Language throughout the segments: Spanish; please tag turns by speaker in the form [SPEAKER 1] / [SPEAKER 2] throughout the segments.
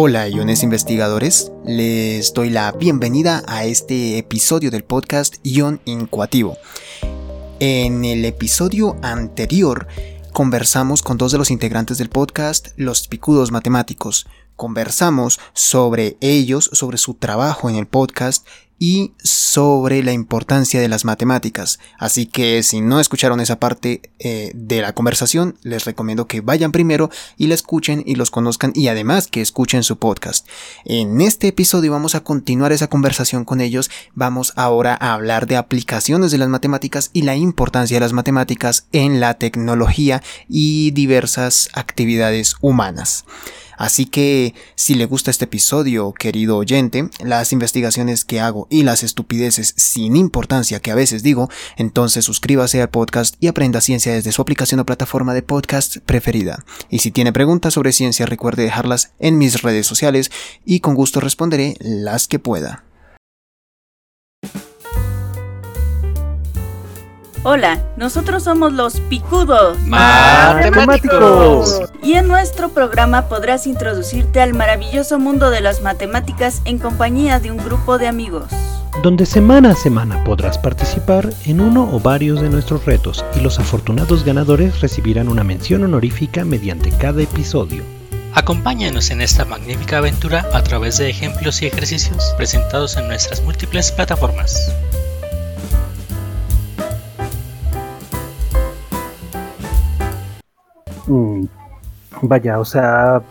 [SPEAKER 1] Hola, iones investigadores. Les doy la bienvenida a este episodio del podcast Ion Incuativo. En el episodio anterior conversamos con dos de los integrantes del podcast, los picudos matemáticos. Conversamos sobre ellos, sobre su trabajo en el podcast y sobre la importancia de las matemáticas. Así que si no escucharon esa parte eh, de la conversación, les recomiendo que vayan primero y la escuchen y los conozcan y además que escuchen su podcast. En este episodio vamos a continuar esa conversación con ellos. Vamos ahora a hablar de aplicaciones de las matemáticas y la importancia de las matemáticas en la tecnología y diversas actividades humanas. Así que si le gusta este episodio, querido oyente, las investigaciones que hago y las estupideces sin importancia que a veces digo, entonces suscríbase al podcast y aprenda ciencia desde su aplicación o plataforma de podcast preferida. Y si tiene preguntas sobre ciencia, recuerde dejarlas en mis redes sociales y con gusto responderé las que pueda.
[SPEAKER 2] Hola, nosotros somos los Picudos
[SPEAKER 3] Matemáticos.
[SPEAKER 2] y en nuestro programa podrás introducirte al maravilloso mundo de las matemáticas en compañía de un grupo de amigos.
[SPEAKER 3] Donde semana a semana podrás participar en uno o varios de nuestros retos y los afortunados ganadores recibirán una mención honorífica mediante cada episodio.
[SPEAKER 4] Acompáñanos en esta magnífica aventura a través de ejemplos y ejercicios presentados en nuestras múltiples plataformas.
[SPEAKER 3] Mm, vaya, o sea,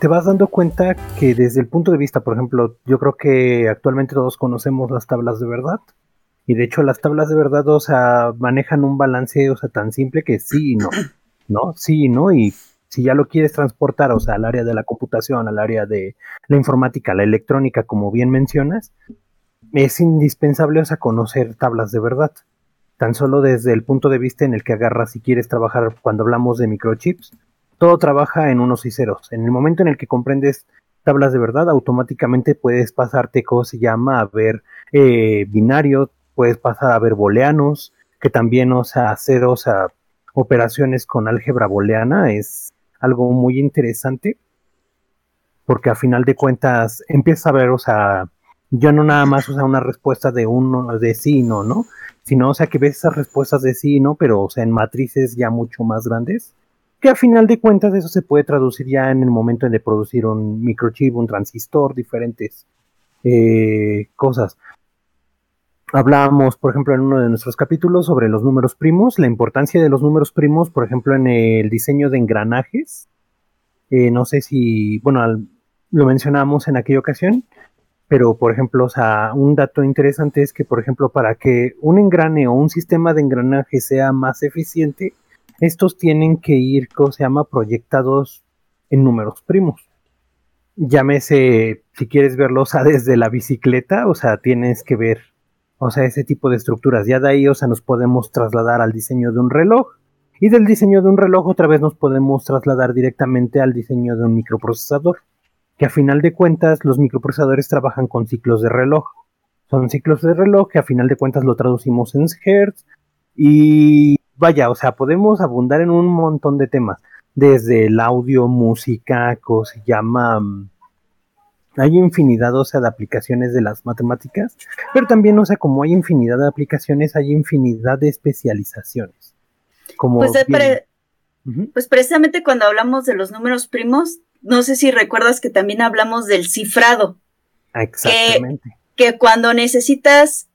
[SPEAKER 3] te vas dando cuenta que desde el punto de vista, por ejemplo, yo creo que actualmente todos conocemos las tablas de verdad. Y de hecho las tablas de verdad, o sea, manejan un balance, o sea, tan simple que sí y no. ¿No? Sí y no. Y si ya lo quieres transportar, o sea, al área de la computación, al área de la informática, la electrónica, como bien mencionas, es indispensable, o sea, conocer tablas de verdad tan solo desde el punto de vista en el que agarras si quieres trabajar cuando hablamos de microchips, todo trabaja en unos y ceros. En el momento en el que comprendes tablas de verdad, automáticamente puedes pasarte cómo se llama a ver eh, binario, puedes pasar a ver booleanos, que también, o sea, hacer, o sea, operaciones con álgebra booleana es algo muy interesante, porque a final de cuentas empiezas a ver, o sea, yo no nada más, o sea, una respuesta de uno, de sí, no, ¿no? sino, o sea, que ves esas respuestas de sí, ¿no? Pero, o sea, en matrices ya mucho más grandes, que a final de cuentas eso se puede traducir ya en el momento de producir un microchip, un transistor, diferentes eh, cosas. Hablábamos, por ejemplo, en uno de nuestros capítulos sobre los números primos, la importancia de los números primos, por ejemplo, en el diseño de engranajes. Eh, no sé si, bueno, lo mencionamos en aquella ocasión, pero por ejemplo, o sea, un dato interesante es que, por ejemplo, para que un engrane o un sistema de engranaje sea más eficiente, estos tienen que ir, ¿cómo se llama?, proyectados en números primos. Llámese, si quieres verlo, o sea, desde la bicicleta, o sea, tienes que ver, o sea, ese tipo de estructuras. Ya de ahí, o sea, nos podemos trasladar al diseño de un reloj. Y del diseño de un reloj otra vez nos podemos trasladar directamente al diseño de un microprocesador que a final de cuentas los microprocesadores trabajan con ciclos de reloj. Son ciclos de reloj que a final de cuentas lo traducimos en Hertz y vaya, o sea, podemos abundar en un montón de temas, desde el audio, música, cómo se llama... Mm, hay infinidad, o sea, de aplicaciones de las matemáticas, pero también, o sea, como hay infinidad de aplicaciones, hay infinidad de especializaciones. Como
[SPEAKER 2] pues, pues precisamente cuando hablamos de los números primos, no sé si recuerdas que también hablamos del cifrado.
[SPEAKER 3] Exactamente.
[SPEAKER 2] Que, cuando necesitas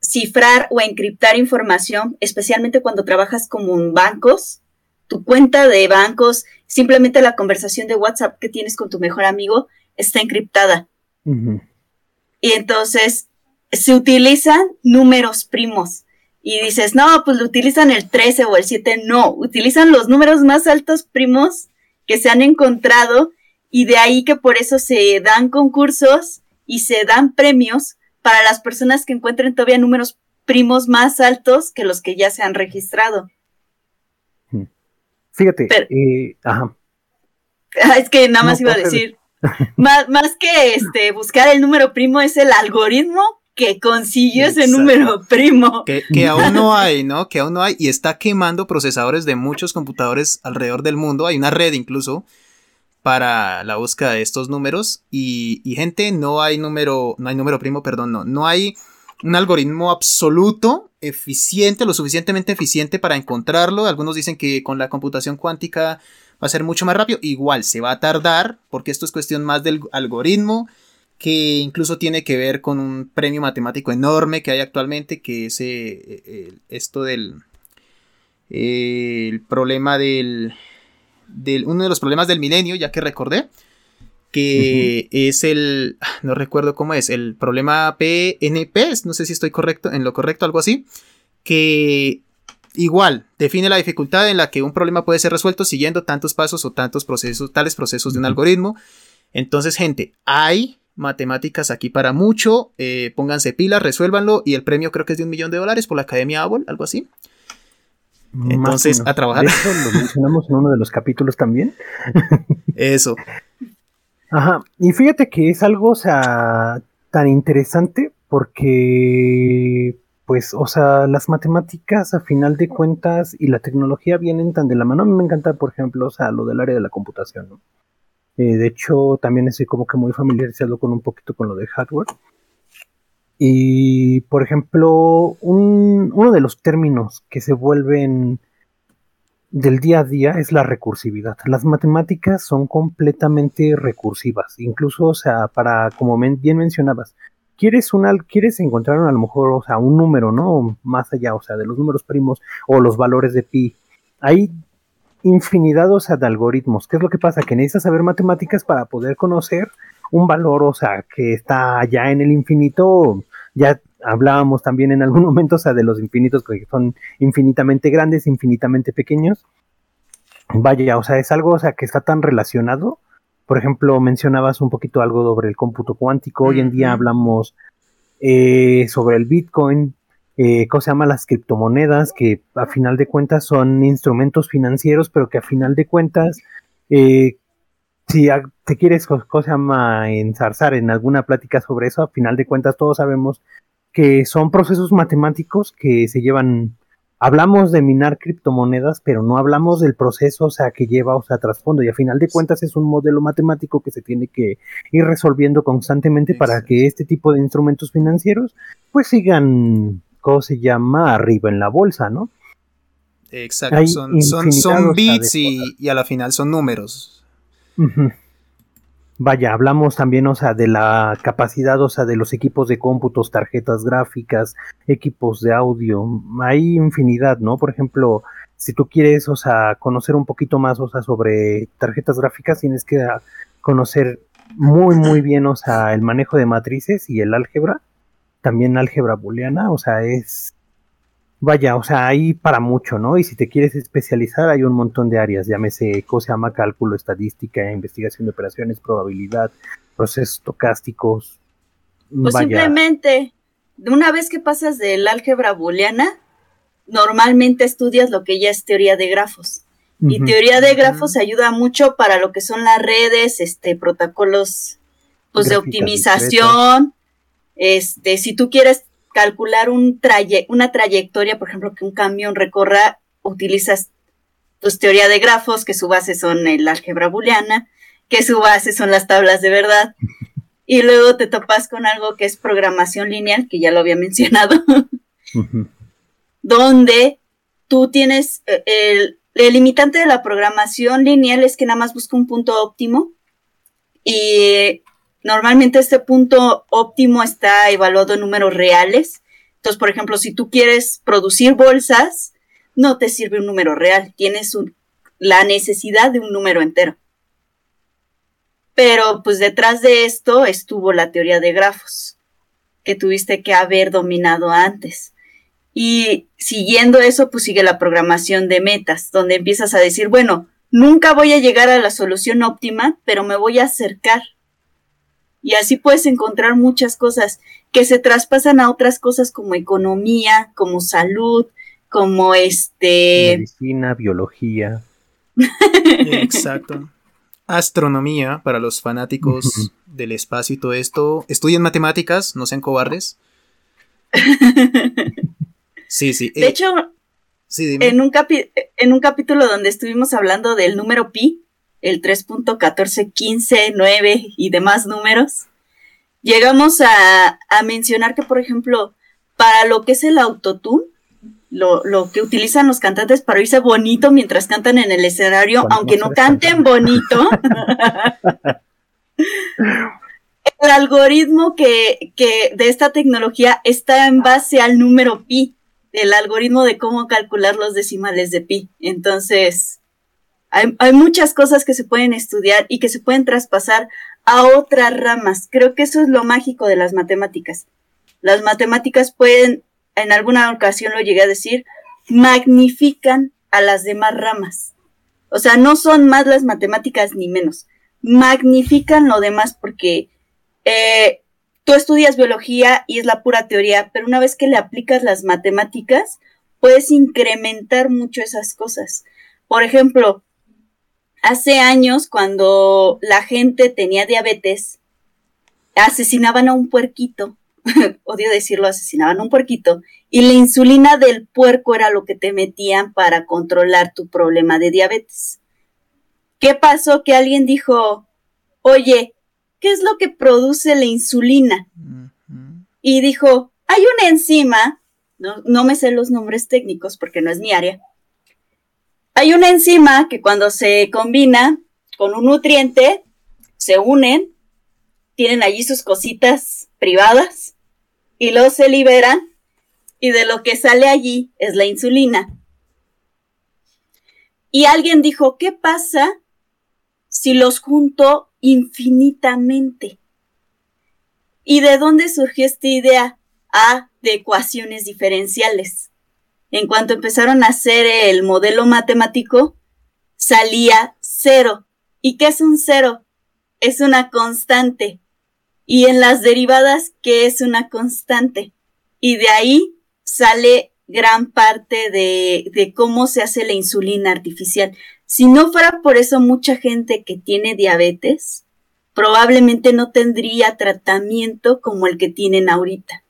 [SPEAKER 2] cifrar o encriptar información, especialmente cuando trabajas como en bancos, tu cuenta de bancos, simplemente la conversación de WhatsApp que tienes con tu mejor amigo está encriptada. Y entonces se utilizan números primos. Y dices, no, pues lo utilizan el 13 o el 7. No, utilizan los números más altos primos que se han encontrado y de ahí que por eso se dan concursos y se dan premios para las personas que encuentren todavía números primos más altos que los que ya se han registrado.
[SPEAKER 3] Hmm. Fíjate, eh, ajá.
[SPEAKER 2] Es que nada más iba a decir, más, más que este buscar el número primo es el algoritmo que consiguió ese número primo.
[SPEAKER 1] Que, que, aún no hay, ¿no? Que aún no hay y está quemando procesadores de muchos computadores alrededor del mundo. Hay una red incluso para la búsqueda de estos números y, y, gente, no hay número, no hay número primo, perdón, no, no hay un algoritmo absoluto, eficiente, lo suficientemente eficiente para encontrarlo. Algunos dicen que con la computación cuántica va a ser mucho más rápido, igual se va a tardar porque esto es cuestión más del algoritmo que incluso tiene que ver con un premio matemático enorme que hay actualmente, que es eh, esto del el problema del uno de los problemas del milenio, ya que recordé, que es el, no recuerdo cómo es, el problema PNP, no sé si estoy correcto, en lo correcto, algo así, que igual define la dificultad en la que un problema puede ser resuelto siguiendo tantos pasos o tantos procesos, tales procesos de un algoritmo. Entonces, gente, hay matemáticas aquí para mucho, eh, pónganse pilas, resuélvanlo y el premio creo que es de un millón de dólares por la Academia Abol, algo así. Entonces, a trabajar.
[SPEAKER 3] Eso lo mencionamos en uno de los capítulos también.
[SPEAKER 1] Eso.
[SPEAKER 3] Ajá, y fíjate que es algo, o sea, tan interesante porque, pues, o sea, las matemáticas a final de cuentas y la tecnología vienen tan de la mano. A mí me encanta, por ejemplo, o sea, lo del área de la computación, ¿no? Eh, de hecho, también estoy como que muy familiarizado con un poquito con lo de hardware. Y, por ejemplo, uno de los términos que se vuelven del día a día es la recursividad. Las matemáticas son completamente recursivas, incluso, o sea, para, como bien mencionabas, quieres una, quieres encontrar a lo mejor, o sea, un número, ¿no? Más allá, o sea, de los números primos o los valores de pi. Hay infinidad, o sea, de algoritmos. ¿Qué es lo que pasa? Que necesitas saber matemáticas para poder conocer un valor, o sea, que está allá en el infinito, ya hablábamos también en algún momento, o sea, de los infinitos que son infinitamente grandes, infinitamente pequeños. Vaya, o sea, es algo, o sea, que está tan relacionado. Por ejemplo, mencionabas un poquito algo sobre el cómputo cuántico. Hoy en día hablamos eh, sobre el Bitcoin, eh, ¿cómo se llama? Las criptomonedas, que a final de cuentas son instrumentos financieros, pero que a final de cuentas eh, si te quieres, ¿cómo se llama?, ensarzar en alguna plática sobre eso, a final de cuentas todos sabemos que son procesos matemáticos que se llevan, hablamos de minar criptomonedas, pero no hablamos del proceso, o sea, que lleva, o sea, trasfondo, y a final de cuentas es un modelo matemático que se tiene que ir resolviendo constantemente para que este tipo de instrumentos financieros, pues sigan, ¿cómo se llama?, arriba en la bolsa, ¿no?
[SPEAKER 1] Exacto, son, son, bits y, y a la final son números.
[SPEAKER 3] Vaya, hablamos también, o sea, de la capacidad, o sea, de los equipos de cómputos, tarjetas gráficas, equipos de audio. Hay infinidad, ¿no? Por ejemplo, si tú quieres, o sea, conocer un poquito más, o sea, sobre tarjetas gráficas, tienes que conocer muy, muy bien, o sea, el manejo de matrices y el álgebra. También álgebra booleana, o sea, es Vaya, o sea, hay para mucho, ¿no? Y si te quieres especializar, hay un montón de áreas, llámese, ¿cómo se llama? Cálculo, estadística, investigación de operaciones, probabilidad, procesos estocásticos.
[SPEAKER 2] Pues simplemente, una vez que pasas del álgebra booleana, normalmente estudias lo que ya es teoría de grafos. Y teoría de grafos ayuda mucho para lo que son las redes, este, protocolos pues, de optimización. Este, si tú quieres calcular un una trayectoria, por ejemplo, que un camión recorra, utilizas pues teoría de grafos, que su base son el álgebra booleana, que su base son las tablas de verdad, y luego te topas con algo que es programación lineal, que ya lo había mencionado, donde tú tienes eh, el, el limitante de la programación lineal es que nada más busca un punto óptimo y Normalmente este punto óptimo está evaluado en números reales. Entonces, por ejemplo, si tú quieres producir bolsas, no te sirve un número real, tienes la necesidad de un número entero. Pero pues detrás de esto estuvo la teoría de grafos, que tuviste que haber dominado antes. Y siguiendo eso, pues sigue la programación de metas, donde empiezas a decir, bueno, nunca voy a llegar a la solución óptima, pero me voy a acercar y así puedes encontrar muchas cosas que se traspasan a otras cosas como economía, como salud, como este...
[SPEAKER 3] Medicina, biología.
[SPEAKER 1] Exacto. Astronomía, para los fanáticos del espacio y todo esto. Estudien matemáticas, no sean cobardes. Sí, sí.
[SPEAKER 2] De eh, hecho, en, un en un capítulo donde estuvimos hablando del número pi, el 3.14, 9 y demás números, llegamos a, mencionar que, por ejemplo, para lo que es el autotune, lo, que utilizan los cantantes para irse bonito mientras cantan en el escenario, aunque no canten bonito. el algoritmo que, que, de esta tecnología está en base al número pi, el algoritmo de cómo calcular los decimales de pi. Entonces, hay, muchas cosas que se pueden estudiar y que se pueden traspasar a otras ramas. Creo que eso es lo mágico de las matemáticas. Las matemáticas pueden, en alguna ocasión lo llegué a decir, magnifican a las demás ramas. O sea, no son más las matemáticas ni menos. Magnifican lo demás porque eh, tú estudias biología y es la pura teoría, pero una vez que le aplicas las matemáticas, puedes incrementar mucho esas cosas. Por ejemplo, hace años cuando la gente tenía diabetes, asesinaban a un puerquito, odio decirlo, asesinaban a un puerquito, y la insulina del puerco era lo que te metían para controlar tu problema de diabetes. ¿Qué pasó? Que alguien dijo, oye, ¿qué es lo que produce la insulina? Y dijo, hay una enzima, no, no me sé los nombres técnicos porque no es mi área, hay una enzima que cuando se combina con un nutriente, se unen, tienen allí sus cositas privadas y luego se liberan y de lo que sale allí es la insulina. Y alguien dijo, ¿qué pasa si los junto infinitamente. ¿Y de dónde surgió esta idea? A de ecuaciones diferenciales. En cuanto empezaron a hacer el modelo matemático, salía cero. ¿Y qué es un cero? Es una constante. Y en las derivadas, ¿qué es una constante? Y de ahí sale gran parte de, cómo se hace la insulina artificial. Si no fuera por eso mucha gente que tiene diabetes, probablemente no tendría tratamiento como el que tienen ahorita.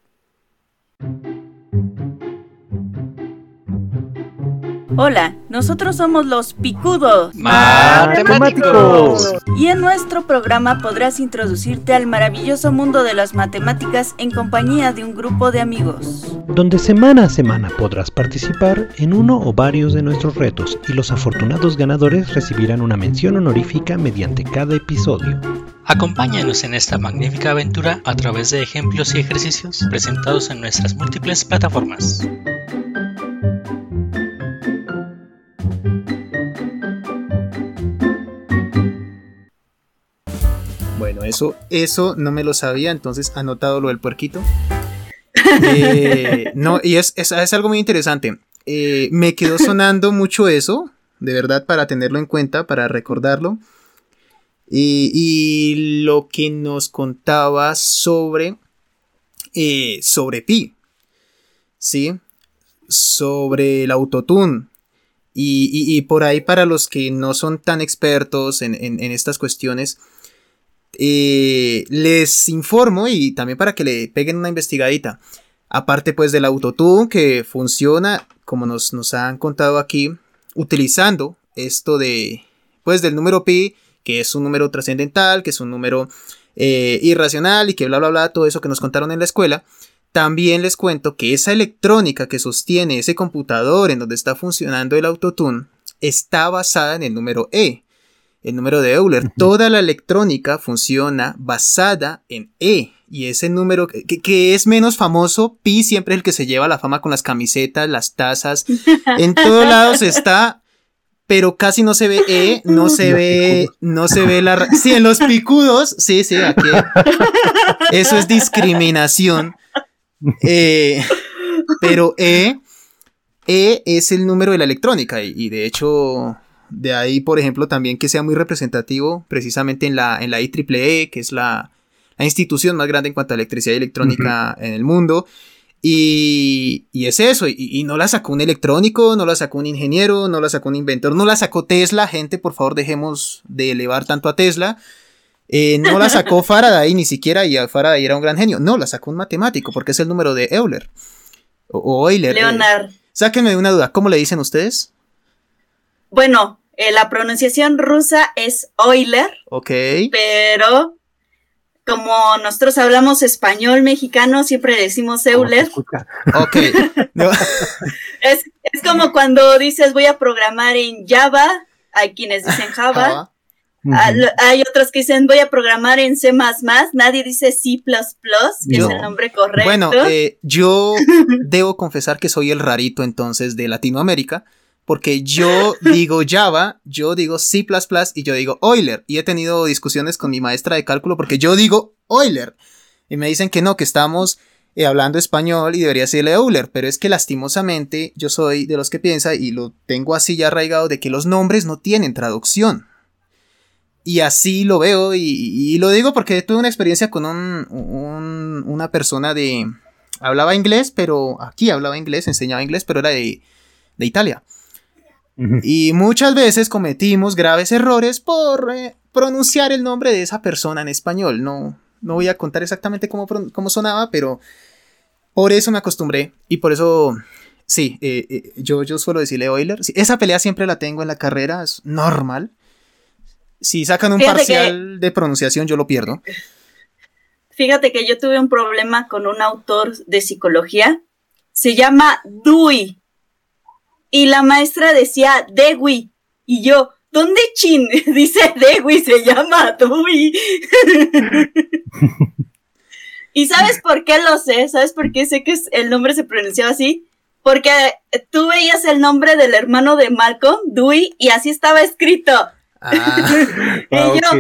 [SPEAKER 2] Hola, nosotros somos los Picudos
[SPEAKER 4] Matemáticos.
[SPEAKER 2] Y en nuestro programa podrás introducirte al maravilloso mundo de las matemáticas en compañía de un grupo de amigos.
[SPEAKER 3] Donde semana a semana podrás participar en uno o varios de nuestros retos y los afortunados ganadores recibirán una mención honorífica mediante cada episodio.
[SPEAKER 4] Acompáñanos en esta magnífica aventura a través de ejemplos y ejercicios presentados en nuestras múltiples plataformas.
[SPEAKER 1] Eso, eso no me lo sabía, entonces anotado lo del puerquito. Eh, no, y es, es, algo muy interesante. Eh, me quedó sonando mucho eso, de verdad, para tenerlo en cuenta, para recordarlo. Y, lo que nos contaba sobre, eh, sobre Pi, ¿sí? Sobre el autotune. Y, por ahí para los que no son tan expertos en, en estas cuestiones, eh, les informo y también para que le peguen una investigadita. Aparte pues del autotune que funciona, como nos, nos han contado aquí, utilizando esto de, pues del número pi, que es un número trascendental, que es un número eh, irracional y que bla bla bla, todo eso que nos contaron en la escuela. También les cuento que esa electrónica que sostiene ese computador en donde está funcionando el autotune está basada en el número E el número de Euler. Toda la electrónica funciona basada en E. Y ese número que, es menos famoso, pi siempre es el que se lleva la fama con las camisetas, las tazas. En todos lados está, pero casi no se ve E, no se ve, no se ve la... Sí, en los picudos, sí, sí, aquí. Eso es discriminación. Eh, pero E, E es el número de la electrónica y de hecho de ahí, por ejemplo, también que sea muy representativo precisamente en la, en la IEEE, que es la, institución más grande en cuanto a electricidad y electrónica en el mundo. Y, es eso, y, no la sacó un electrónico, no la sacó un ingeniero, no la sacó un inventor, no la sacó Tesla, gente, por favor dejemos de elevar tanto a Tesla. Eh, no la sacó Faraday, ni siquiera, y Faraday era un gran genio, no, la sacó un matemático, porque es el número de Euler. O, Euler.
[SPEAKER 2] Leonard.
[SPEAKER 1] sáquenme una duda, ¿cómo le dicen ustedes?
[SPEAKER 2] Bueno, eh, la pronunciación rusa es Euler.
[SPEAKER 1] Ok.
[SPEAKER 2] Pero como nosotros hablamos español mexicano, siempre decimos Euler.
[SPEAKER 1] Ok.
[SPEAKER 2] es, como cuando dices voy a programar en Java, hay quienes dicen Java. Ah, hay otros que dicen voy a programar en C, nadie dice C, que es el nombre correcto.
[SPEAKER 1] Bueno, eh, yo debo confesar que soy el rarito entonces de Latinoamérica, porque yo digo Java, yo digo C y yo digo Euler. Y he tenido discusiones con mi maestra de cálculo porque yo digo Euler. Y me dicen que no, que estamos eh, hablando español y debería ser Euler. Pero es que lastimosamente yo soy de los que piensa y lo tengo así ya arraigado de que los nombres no tienen traducción. Y así lo veo y, lo digo porque tuve una experiencia con un, una persona de... Hablaba inglés, pero aquí hablaba inglés, enseñaba inglés, pero era de, de Italia. Y muchas veces cometimos graves errores por eh, pronunciar el nombre de esa persona en español. No, no voy a contar exactamente cómo, cómo sonaba, pero por eso me acostumbré y por eso, sí, eh, eh, yo, yo suelo decirle Euler. esa pelea siempre la tengo en la carrera, es normal. Si sacan un parcial de pronunciación, yo lo pierdo.
[SPEAKER 2] Fíjate que yo tuve un problema con un autor de psicología. Se llama Dewey. Y la maestra decía Dewey. Y yo, ¿dónde chin? Dice Dewey, se llama Dewey. ¿Y sabes por qué lo sé? ¿Sabes por qué sé que el nombre se pronunciaba así? Porque tú veías el nombre del hermano de Malcolm, Dewey, y así estaba escrito. Ah, y ah, yo,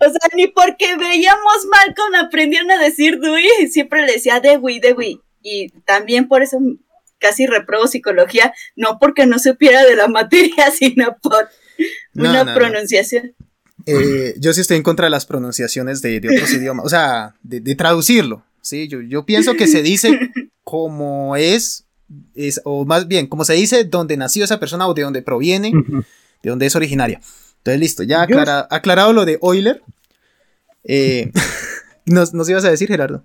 [SPEAKER 2] o sea, ni porque veíamos Malcolm aprendieron a decir Dewey, siempre le decía Dewey, Dewey. Y también por eso casi reprobo psicología, no porque no supiera de la materia, sino por una pronunciación.
[SPEAKER 1] Eh, yo sí estoy en contra de las pronunciaciones de, otros idiomas, o sea, de, traducirlo, ¿sí? Yo, yo, pienso que se dice como es, es, o más bien, como se dice donde nació esa persona o de donde proviene, de donde es originaria. Entonces, listo, ya aclarado lo de Euler. Eh, nos, nos, ibas a decir, Gerardo.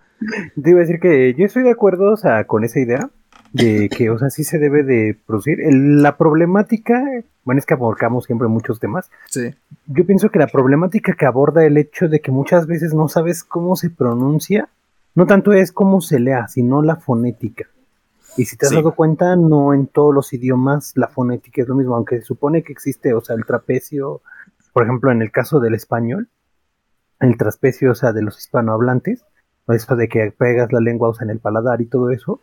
[SPEAKER 3] Te iba a decir que yo estoy de acuerdo o sea, con esa idea de que, o sea, sí se debe de producir. la problemática, bueno, es que abordamos siempre muchos temas.
[SPEAKER 1] Sí.
[SPEAKER 3] Yo pienso que la problemática que aborda el hecho de que muchas veces no sabes cómo se pronuncia, no tanto es cómo se lea, sino la fonética. Y si te has dado cuenta, no en todos los idiomas la fonética es lo mismo, aunque se supone que existe, o sea, el trapecio, por ejemplo, en el caso del español, el trapecio, o sea, de los hispanohablantes, eso de que pegas la lengua, o sea, en el paladar y todo eso.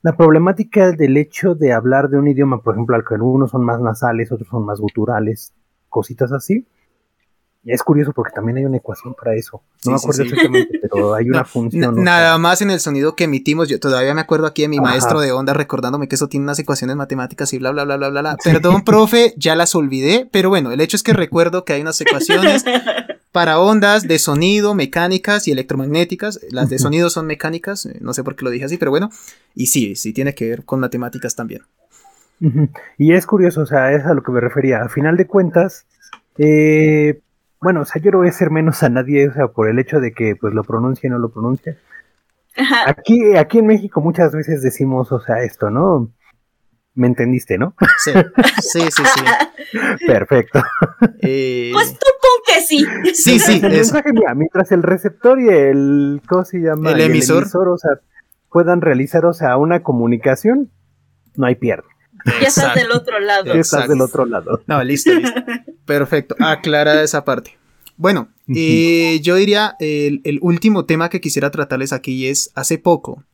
[SPEAKER 3] La problemática del hecho de hablar de un idioma, por ejemplo, algunos son más nasales, otros son más guturales, cositas así, es curioso porque también hay una ecuación para eso. No me acuerdo exactamente, pero hay una función.
[SPEAKER 1] Nada más en el sonido que emitimos. Yo todavía me acuerdo aquí de mi maestro de onda recordándome que eso tiene unas ecuaciones matemáticas y bla, bla, bla, bla, bla. bla. Perdón, profe, ya las olvidé. Pero bueno, el hecho es que recuerdo que hay unas ecuaciones para ondas de sonido, mecánicas y electromagnéticas. Las de sonido son mecánicas. Eh, no sé por qué lo dije así, pero bueno. Y sí, sí tiene que ver con matemáticas también.
[SPEAKER 3] Y es curioso, o sea, es a lo que me refería. A final de cuentas, eh, bueno, o sea, yo no voy a ser menos a nadie, o sea, por el hecho de que pues lo pronuncie o no lo pronuncie. Aquí, aquí en México muchas veces decimos, o sea, esto, ¿no? ¿Me entendiste, no?
[SPEAKER 1] Sí, sí, sí, sí.
[SPEAKER 3] Perfecto.
[SPEAKER 2] Eh, pues tú pon que sí.
[SPEAKER 1] Sí, sí.
[SPEAKER 3] El mensaje, mira, mientras el receptor y el, ¿cómo se llama?
[SPEAKER 1] El emisor.
[SPEAKER 3] o sea, puedan realizar, o sea, una comunicación, no hay pierde.
[SPEAKER 2] Ya estás del otro lado.
[SPEAKER 3] Ya estás del otro lado.
[SPEAKER 1] No, listo, listo. Perfecto. Aclara esa parte. Bueno, eh, yo diría el, último tema que quisiera tratarles aquí es hace poco.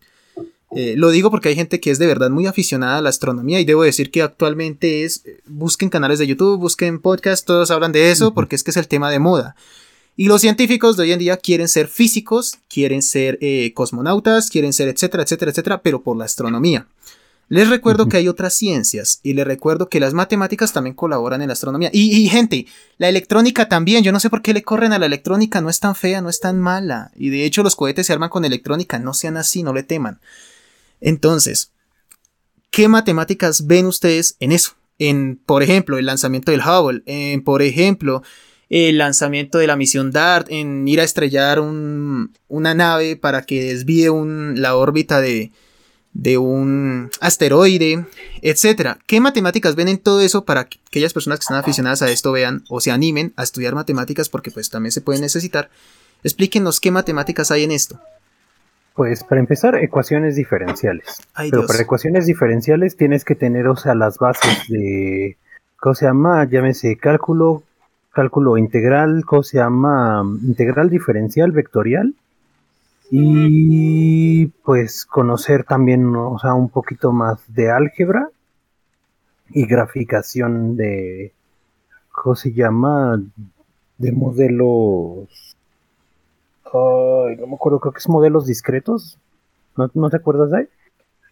[SPEAKER 1] Eh, lo digo porque hay gente que es de verdad muy aficionada a la astronomía y debo decir que actualmente es, busquen canales de YouTube, busquen podcasts, todos hablan de eso porque es que es el tema de moda. Y los científicos de hoy en día quieren ser físicos, quieren ser eh, cosmonautas, quieren ser etcétera, etcétera, etcétera, pero por la astronomía. Les recuerdo que hay otras ciencias y les recuerdo que las matemáticas también colaboran en la astronomía. Y, gente, la electrónica también. Yo no sé por qué le corren a la electrónica. No es tan fea, no es tan mala. Y de hecho los cohetes se arman con electrónica. No sean así, no le teman. Entonces, ¿qué matemáticas ven ustedes en eso? En, por ejemplo, el lanzamiento del Hubble. En, por ejemplo, el lanzamiento de la misión DART. En ir a estrellar una nave para que desvíe la órbita de de un asteroide, etcétera. ¿Qué matemáticas ven en todo eso para que aquellas personas que están aficionadas a esto vean o se animen a estudiar matemáticas porque pues también se puede necesitar? Explíquenos qué matemáticas hay en esto.
[SPEAKER 3] Pues para empezar, ecuaciones diferenciales. Pero para ecuaciones diferenciales tienes que tener, o sea, las bases de, ¿cómo se llama? Llámese cálculo, cálculo integral, ¿cómo se llama? Integral diferencial vectorial y pues conocer también, o sea, un poquito más de álgebra y graficación de, ¿cómo se llama? De modelos... Ay, no me acuerdo, creo que es modelos discretos. ¿No, te acuerdas de ahí?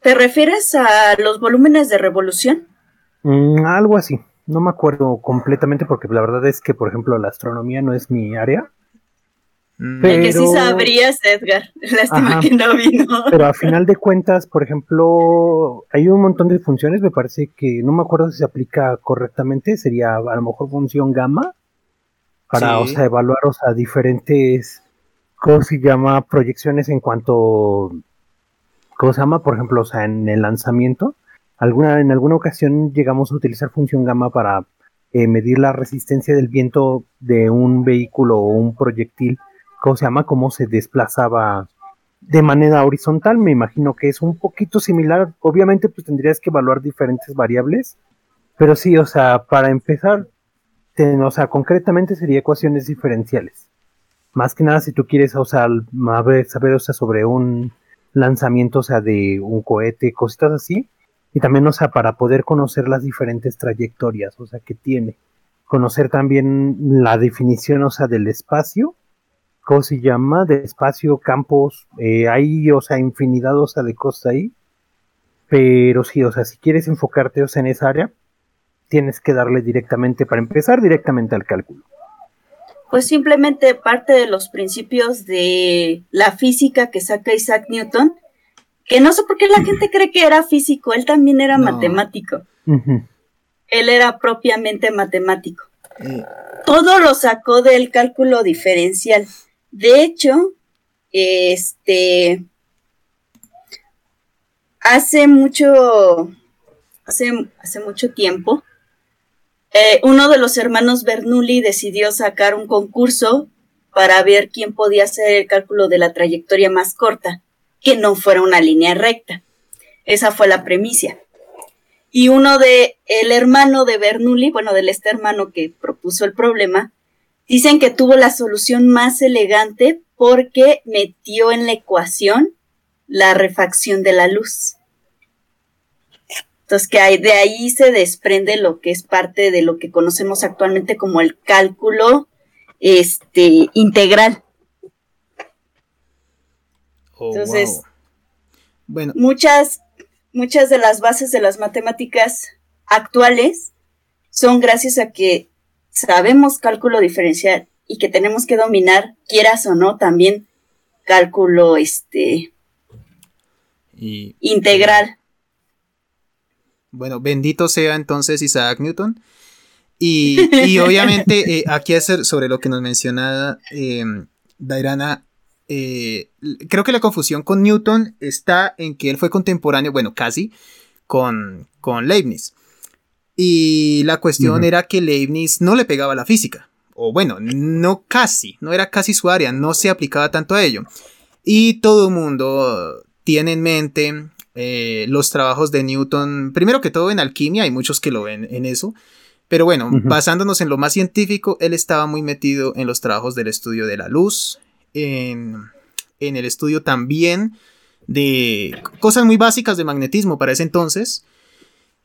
[SPEAKER 2] ¿Te refieres a los volúmenes de revolución?
[SPEAKER 3] Mm, algo así. No me acuerdo completamente porque la verdad es que, por ejemplo, la astronomía no es mi área.
[SPEAKER 2] Pero... que sí sabrías, Edgar. Lástima que no vino.
[SPEAKER 3] Pero a final de cuentas, por ejemplo, hay un montón de funciones, me parece que no me acuerdo si se aplica correctamente, sería a lo mejor función gamma, para o sea, evaluar o sea, diferentes, ¿cómo se llama? Proyecciones en cuanto, ¿cómo se llama? Por ejemplo, o sea, en el lanzamiento. Alguna, en alguna ocasión llegamos a utilizar función gamma para eh, medir la resistencia del viento de un vehículo o un proyectil ¿cómo se llama? Cómo se desplazaba de manera horizontal. Me imagino que es un poquito similar. Obviamente, pues tendrías que evaluar diferentes variables. Pero sí, o sea, para empezar, o sea, concretamente sería ecuaciones diferenciales. Más que nada si tú quieres, o sea, saber, o sea, sobre un lanzamiento, o sea, de un cohete, cositas así. Y también, o sea, para poder conocer las diferentes trayectorias, o sea, que tiene. Conocer también la definición, o sea, del espacio ¿cómo se llama? De espacio, campos, eh, hay, o sea, infinidad, o sea, de cosas ahí. Pero sí, o sea, si quieres enfocarte, o sea, en esa área, tienes que darle directamente, para empezar, directamente al cálculo.
[SPEAKER 2] Pues simplemente parte de los principios de la física que saca Isaac Newton, que no sé por qué la gente cree que era físico, él también era matemático. Él era propiamente matemático. Eh. Todo lo sacó del cálculo diferencial. De hecho, este, hace mucho, hace, hace mucho tiempo, eh, uno de los hermanos Bernoulli decidió sacar un concurso para ver quién podía hacer el cálculo de la trayectoria más corta, que no fuera una línea recta. Esa fue la premisa. Y uno de, el hermano de Bernoulli, bueno, del este hermano que propuso el problema, Dicen que tuvo la solución más elegante porque metió en la ecuación la refacción de la luz. Entonces, que de ahí se desprende lo que es parte de lo que conocemos actualmente como el cálculo este, integral. Oh, Entonces, bueno. muchas, muchas de las bases de las matemáticas actuales son gracias a que sabemos cálculo diferencial y que tenemos que dominar, quieras o no, también cálculo este integral.
[SPEAKER 1] Bueno, bendito sea entonces Isaac Newton. Y, obviamente eh, aquí hacer sobre lo que nos menciona eh, Dairana, eh, creo que la confusión con Newton está en que él fue contemporáneo, bueno, casi, con, con Leibniz. Y la cuestión era que Leibniz no le pegaba la física. O bueno, no casi, no era casi su área, no se aplicaba tanto a ello. Y todo el mundo tiene en mente eh, los trabajos de Newton, primero que todo en alquimia, hay muchos que lo ven en eso. Pero bueno, basándonos en lo más científico, él estaba muy metido en los trabajos del estudio de la luz, en, en el estudio también de cosas muy básicas de magnetismo para ese entonces.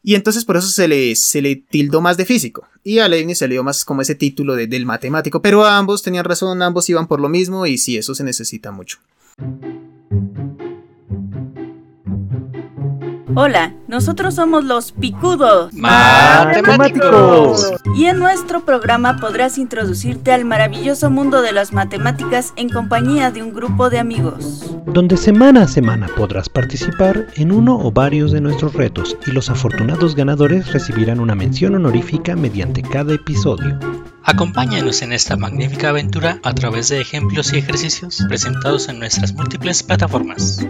[SPEAKER 1] Y entonces por eso se le, se le tildó más de físico. Y a Leibniz se le dio más como ese título de, del matemático. Pero ambos tenían razón, ambos iban por lo mismo y sí, eso se necesita mucho.
[SPEAKER 2] Hola, nosotros somos los Picudos
[SPEAKER 4] Matemáticos.
[SPEAKER 2] Y en nuestro programa podrás introducirte al maravilloso mundo de las matemáticas en compañía de un grupo de amigos.
[SPEAKER 5] Donde semana a semana podrás participar en uno o varios de nuestros retos y los afortunados ganadores recibirán una mención honorífica mediante cada episodio.
[SPEAKER 4] Acompáñanos en esta magnífica aventura a través de ejemplos y ejercicios presentados en nuestras múltiples plataformas.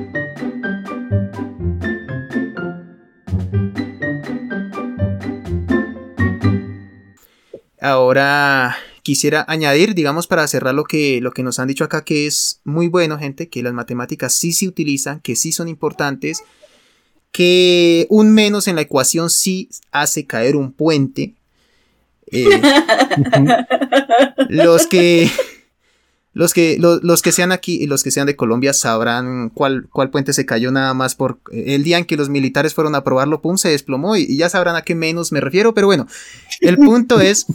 [SPEAKER 1] Ahora quisiera añadir, digamos, para cerrar lo que, lo que nos han dicho acá, que es muy bueno, gente, que las matemáticas sí se utilizan, que sí son importantes, que un menos en la ecuación sí hace caer un puente. Eh, los que los que, los que sean aquí y los que sean de Colombia sabrán cuál, cuál puente se cayó nada más por el día en que los militares fueron a probarlo, pum, se desplomó y, ya sabrán a qué menos me refiero, pero bueno, el punto es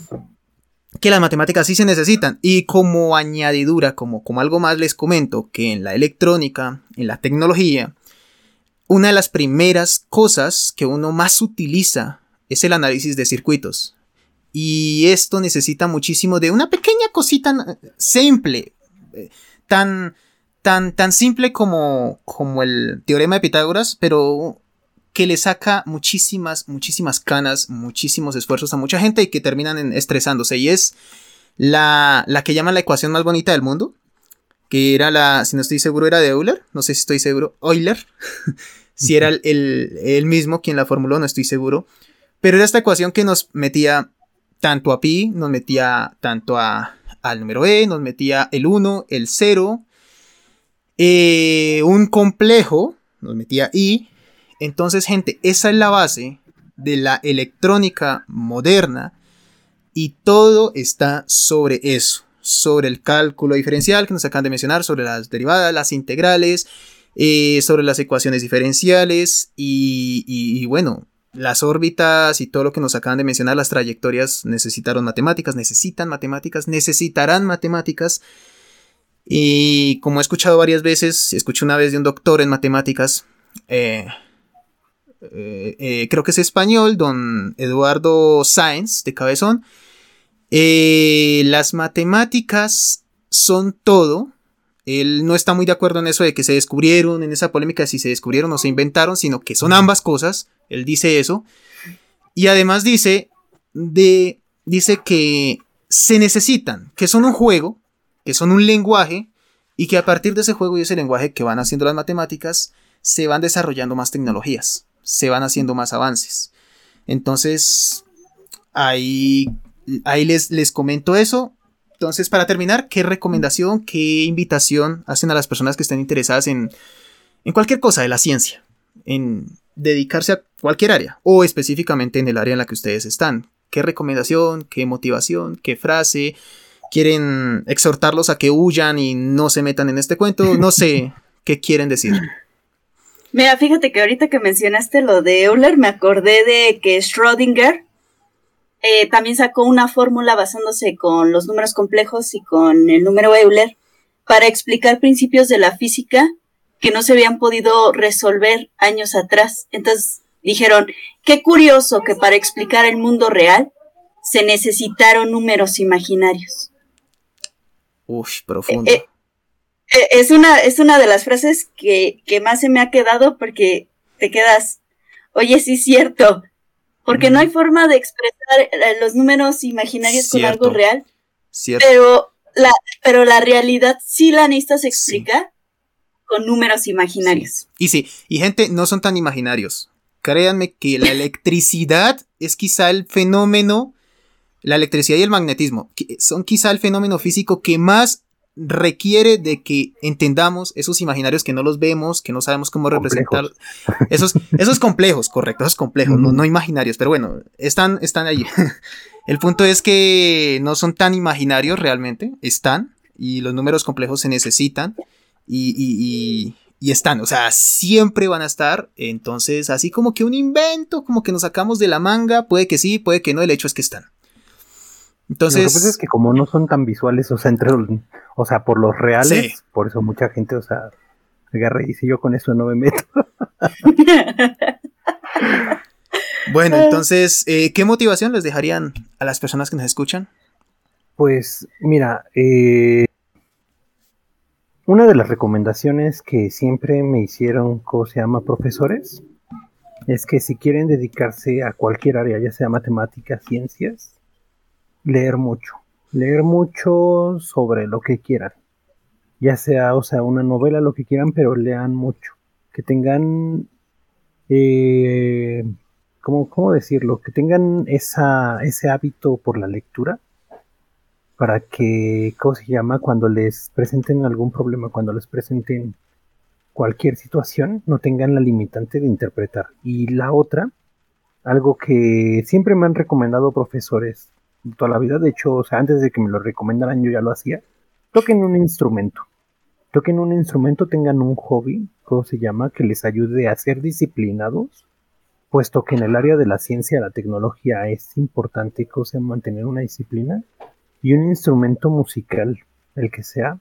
[SPEAKER 1] que las matemáticas sí se necesitan y como añadidura, como, como algo más les comento que en la electrónica, en la tecnología, una de las primeras cosas que uno más utiliza es el análisis de circuitos. Y esto necesita muchísimo de una pequeña cosita simple, eh, tan, tan, tan simple como, como el teorema de Pitágoras, pero que le saca muchísimas, muchísimas canas, muchísimos esfuerzos a mucha gente y que terminan estresándose. Y es la, la que llaman la ecuación más bonita del mundo, que era la, si no estoy seguro, era de Euler, no sé si estoy seguro, Euler, si era el, el, mismo quien la formuló, no estoy seguro, pero era esta ecuación que nos metía tanto a pi, nos metía tanto a, al número e, nos metía el 1, el 0, eh, un complejo, nos metía i. Entonces, gente, esa es la base de la electrónica moderna y todo está sobre eso, sobre el cálculo diferencial que nos acaban de mencionar, sobre las derivadas, las integrales, eh, sobre las ecuaciones diferenciales y bueno, las órbitas y todo lo que nos acaban de mencionar, las trayectorias necesitaron matemáticas, necesitan matemáticas, necesitarán matemáticas. Y como he escuchado varias veces, escuché una vez de un doctor en matemáticas, eh, eh, eh, creo que es español, don Eduardo Sáenz de Cabezón, las matemáticas son todo. Él no está muy de acuerdo en eso de que se descubrieron, en esa polémica si se descubrieron o se inventaron, sino que son ambas cosas. Él dice eso. Y además dice, de, dice que se necesitan, que son un juego, que son un lenguaje, y que a partir de ese juego y ese lenguaje que van haciendo las matemáticas, se van desarrollando más tecnologías, se van haciendo más avances. Entonces, ahí, ahí les, les comento eso. Entonces, para terminar, ¿qué recomendación, qué invitación hacen a las personas que estén interesadas en, en cualquier cosa de la ciencia? En, dedicarse a cualquier área o específicamente en el área en la que ustedes están. ¿Qué recomendación, qué motivación, qué frase? ¿Quieren exhortarlos a que huyan y no se metan en este cuento? No sé qué quieren decir.
[SPEAKER 2] Mira, fíjate que ahorita que mencionaste lo de Euler, me acordé de que Schrödinger eh, también sacó una fórmula basándose con los números complejos y con el número Euler para explicar principios de la física que no se habían podido resolver años atrás. Entonces dijeron, qué curioso que para explicar el mundo real se necesitaron números imaginarios.
[SPEAKER 1] Uf, profundo.
[SPEAKER 2] Eh, eh, es, una, es una de las frases que, más se me ha quedado porque te quedas, oye, sí es cierto, porque no hay forma de expresar eh, los números imaginarios con algo real. Cierto. Pero la, pero la realidad sí la necesitas explicar con números imaginarios.
[SPEAKER 1] Y sí, y gente, no son tan imaginarios. Créanme que la electricidad es quizá el fenómeno, la electricidad y el magnetismo, son quizá el fenómeno físico que más requiere de que entendamos esos imaginarios que no los vemos, que no sabemos cómo representar. Esos, esos complejos, correcto, esos complejos, no, no, imaginarios, pero bueno, están, están ahí. El punto es que no son tan imaginarios realmente, están, y los números complejos se necesitan y, están, o sea, siempre van a estar. Entonces, así como que un invento, como que nos sacamos de la manga, puede que sí, puede que no, el hecho es que están.
[SPEAKER 3] Entonces. Lo que pasa es que como no son tan visuales, o sea, entre, o sea, por los reales, por eso mucha gente, o sea, agarra y dice yo con eso no me meto.
[SPEAKER 1] bueno, entonces, eh, ¿qué motivación les dejarían a las personas que nos escuchan?
[SPEAKER 3] Pues, mira, eh, una de las recomendaciones que siempre me hicieron, ¿cómo se llama? Profesores, es que si quieren dedicarse a cualquier área, ya sea matemáticas, ciencias, leer mucho. Leer mucho sobre lo que quieran. Ya sea, o sea, una novela, lo que quieran, pero lean mucho. Que tengan, eh, ¿cómo, cómo decirlo? Que tengan esa, ese hábito por la lectura para que, ¿cómo se llama? Cuando les presenten algún problema, cuando les presenten cualquier situación, no tengan la limitante de interpretar. Y la otra, algo que siempre me han recomendado profesores toda la vida, de hecho, o sea, antes de que me lo recomendaran yo ya lo hacía, toquen un instrumento. Toquen un instrumento, tengan un hobby, ¿cómo se llama? Que les ayude a ser disciplinados, puesto que en el área de la ciencia, la tecnología es importante, ¿cómo se mantener una disciplina y un instrumento musical, el que sea.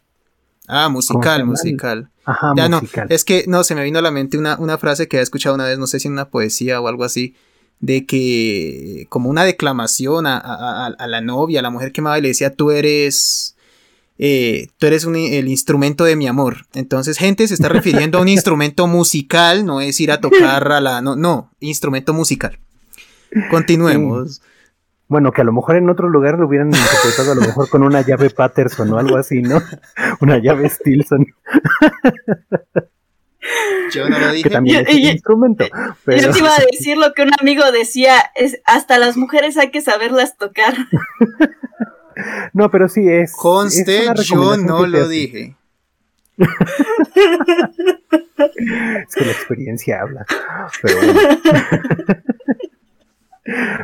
[SPEAKER 1] Ah, musical, musical.
[SPEAKER 3] Ajá,
[SPEAKER 1] ya
[SPEAKER 3] musical.
[SPEAKER 1] no, es que no, se me vino a la mente una, una frase que he escuchado una vez, no sé si en una poesía o algo así, de que como una declamación a, a, a la novia, a la mujer que amaba y le decía, tú eres... Eh, tú eres un, el instrumento de mi amor. Entonces, gente se está refiriendo a un instrumento musical, no es ir a tocar a la. No, no, instrumento musical. Continuemos.
[SPEAKER 3] Bueno, que a lo mejor en otro lugar lo hubieran interpretado a lo mejor con una llave Patterson o algo así, ¿no? Una llave Stilson.
[SPEAKER 1] Yo no lo dije.
[SPEAKER 3] Que también es un instrumento. Pero...
[SPEAKER 2] Yo te iba a decir lo que un amigo decía, es hasta las mujeres hay que saberlas tocar.
[SPEAKER 3] No, pero sí es.
[SPEAKER 1] Conste,
[SPEAKER 3] es
[SPEAKER 1] yo no lo dije.
[SPEAKER 3] es que la experiencia habla. Pero bueno.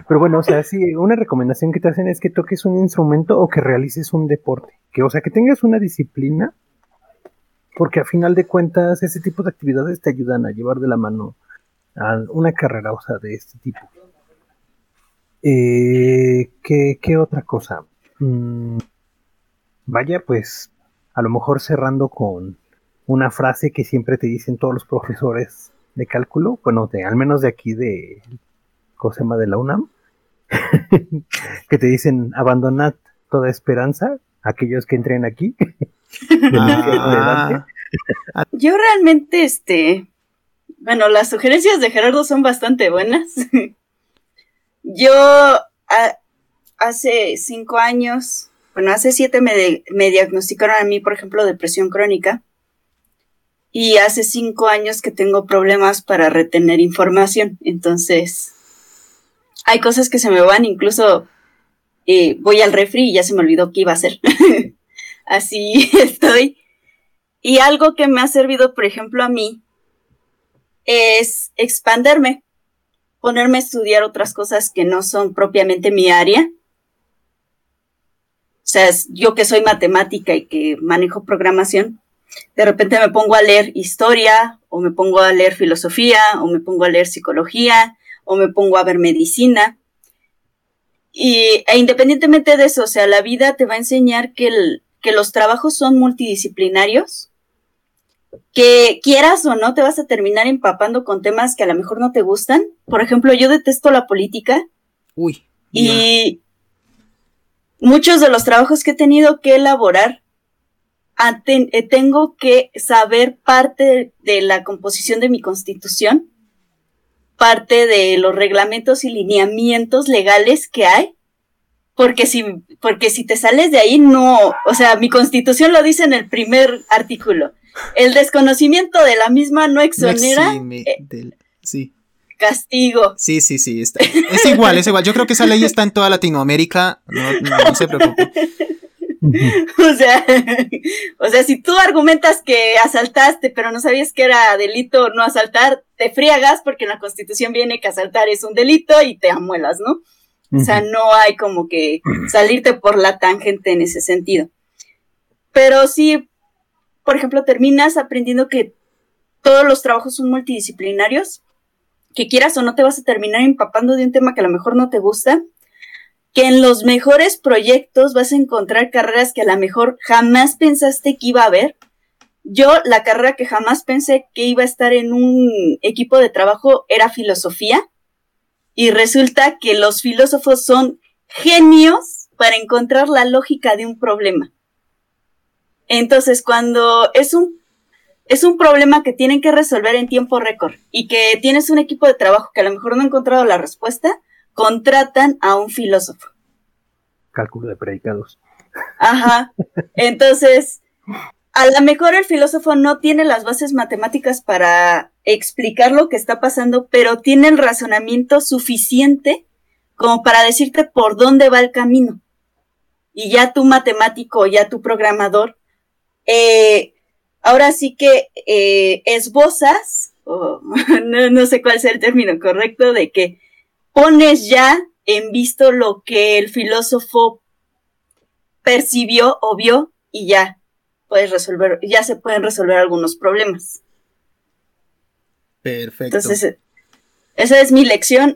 [SPEAKER 3] Pero bueno, o sea, sí, una recomendación que te hacen es que toques un instrumento o que realices un deporte. Que, o sea, que tengas una disciplina, porque a final de cuentas ese tipo de actividades te ayudan a llevar de la mano a una carrera, o sea, de este tipo. Eh, ¿qué, ¿Qué otra cosa? Mm, vaya, pues, a lo mejor cerrando con una frase que siempre te dicen todos los profesores de cálculo, bueno, de, al menos de aquí de Cosema de la UNAM, que te dicen abandonad toda esperanza, aquellos que entren aquí.
[SPEAKER 1] Ah.
[SPEAKER 2] Yo realmente, este, bueno, las sugerencias de Gerardo son bastante buenas. Yo a, hace cinco años, bueno, hace siete me, me diagnosticaron a mí, por ejemplo, depresión crónica. Y hace cinco años que tengo problemas para retener información. Entonces, hay cosas que se me van, incluso eh, voy al refri y ya se me olvidó qué iba a hacer. Así estoy. Y algo que me ha servido, por ejemplo, a mí, es expanderme, ponerme a estudiar otras cosas que no son propiamente mi área. O sea, yo que soy matemática y que manejo programación, de repente me pongo a leer historia, o me pongo a leer filosofía, o me pongo a leer psicología, o me pongo a ver medicina. Y e independientemente de eso, o sea, la vida te va a enseñar que, el, que los trabajos son multidisciplinarios, que quieras o no te vas a terminar empapando con temas que a lo mejor no te gustan. Por ejemplo, yo detesto la política.
[SPEAKER 1] Uy.
[SPEAKER 2] Y muchos de los trabajos que he tenido que elaborar, tengo que saber parte de la composición de mi constitución parte de los reglamentos y lineamientos legales que hay, porque si, porque si te sales de ahí, no, o sea, mi constitución lo dice en el primer artículo. El desconocimiento de la misma no exonera.
[SPEAKER 1] No
[SPEAKER 2] eh,
[SPEAKER 1] del, sí.
[SPEAKER 2] Castigo.
[SPEAKER 1] Sí, sí, sí. Está, es igual, es igual. Yo creo que esa ley está en toda Latinoamérica. No, no, no se preocupe.
[SPEAKER 2] o sea, o sea, si tú argumentas que asaltaste, pero no sabías que era delito no asaltar, te friegas porque en la Constitución viene que asaltar es un delito y te amuelas, ¿no? O sea, no hay como que salirte por la tangente en ese sentido. Pero sí, por ejemplo, terminas aprendiendo que todos los trabajos son multidisciplinarios, que quieras o no te vas a terminar empapando de un tema que a lo mejor no te gusta, que en los mejores proyectos vas a encontrar carreras que a lo mejor jamás pensaste que iba a haber. Yo la carrera que jamás pensé que iba a estar en un equipo de trabajo era filosofía y resulta que los filósofos son genios para encontrar la lógica de un problema. Entonces, cuando es un, es un problema que tienen que resolver en tiempo récord y que tienes un equipo de trabajo que a lo mejor no ha encontrado la respuesta, contratan a un filósofo.
[SPEAKER 3] Cálculo de predicados.
[SPEAKER 2] Ajá. Entonces, a lo mejor el filósofo no tiene las bases matemáticas para explicar lo que está pasando, pero tiene el razonamiento suficiente como para decirte por dónde va el camino. Y ya tu matemático, ya tu programador, eh, ahora sí que eh, esbozas, o no, no sé cuál sea el término correcto, de que pones ya en visto lo que el filósofo percibió o vio y ya puedes resolver, ya se pueden resolver algunos problemas.
[SPEAKER 1] Perfecto.
[SPEAKER 2] Entonces, esa es mi lección.